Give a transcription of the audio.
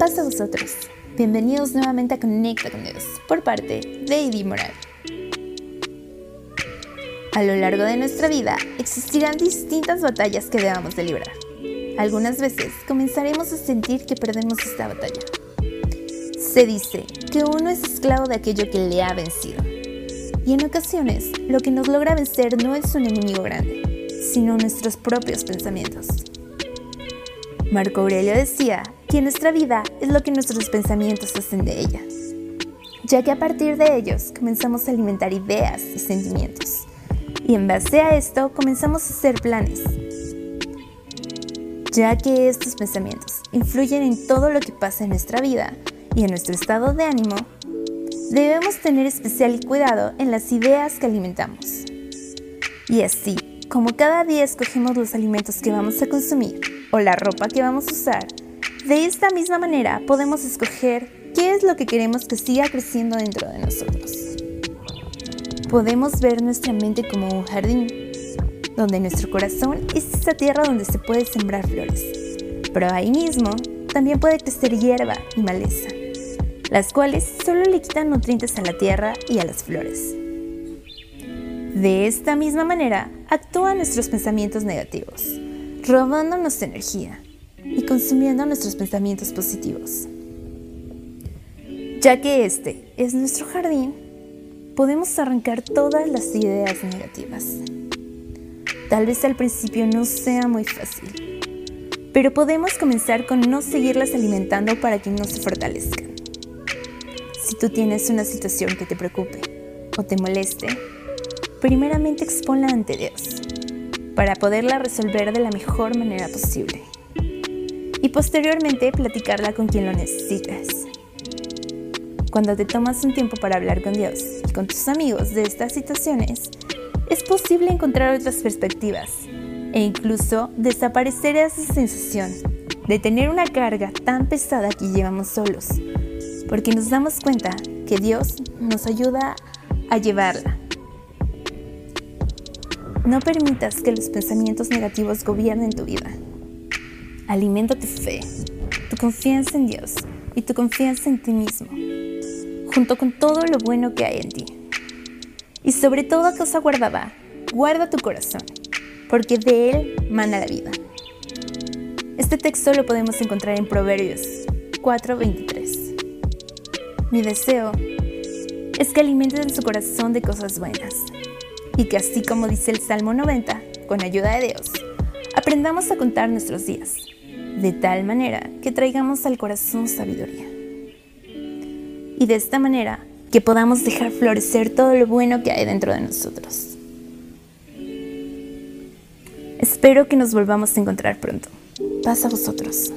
pasa a vosotros? Bienvenidos nuevamente a Conecta con Dios por parte de Eddie Moral. A lo largo de nuestra vida existirán distintas batallas que debamos de librar. Algunas veces comenzaremos a sentir que perdemos esta batalla. Se dice que uno es esclavo de aquello que le ha vencido. Y en ocasiones lo que nos logra vencer no es un enemigo grande, sino nuestros propios pensamientos. Marco Aurelio decía que nuestra vida es lo que nuestros pensamientos hacen de ella, ya que a partir de ellos comenzamos a alimentar ideas y sentimientos, y en base a esto comenzamos a hacer planes, ya que estos pensamientos influyen en todo lo que pasa en nuestra vida y en nuestro estado de ánimo, debemos tener especial cuidado en las ideas que alimentamos. Y así, como cada día escogemos los alimentos que vamos a consumir, o la ropa que vamos a usar. De esta misma manera podemos escoger qué es lo que queremos que siga creciendo dentro de nosotros. Podemos ver nuestra mente como un jardín, donde nuestro corazón es esa tierra donde se puede sembrar flores. Pero ahí mismo también puede crecer hierba y maleza, las cuales solo le quitan nutrientes a la tierra y a las flores. De esta misma manera actúan nuestros pensamientos negativos robándonos energía consumiendo nuestros pensamientos positivos. Ya que este es nuestro jardín, podemos arrancar todas las ideas negativas. Tal vez al principio no sea muy fácil, pero podemos comenzar con no seguirlas alimentando para que no se fortalezcan. Si tú tienes una situación que te preocupe o te moleste, primeramente exponla ante Dios para poderla resolver de la mejor manera posible. Y posteriormente platicarla con quien lo necesites. Cuando te tomas un tiempo para hablar con Dios y con tus amigos de estas situaciones, es posible encontrar otras perspectivas e incluso desaparecer esa sensación de tener una carga tan pesada que llevamos solos, porque nos damos cuenta que Dios nos ayuda a llevarla no permitas que los pensamientos negativos gobiernen tu vida. Alimenta tu fe, tu confianza en Dios y tu confianza en ti mismo, junto con todo lo bueno que hay en ti. Y sobre toda cosa guardada, guarda tu corazón, porque de él mana la vida. Este texto lo podemos encontrar en Proverbios 4:23. Mi deseo es que alimenten su corazón de cosas buenas y que así como dice el Salmo 90, con ayuda de Dios, aprendamos a contar nuestros días, de tal manera que traigamos al corazón sabiduría. Y de esta manera que podamos dejar florecer todo lo bueno que hay dentro de nosotros. Espero que nos volvamos a encontrar pronto. Paz a vosotros.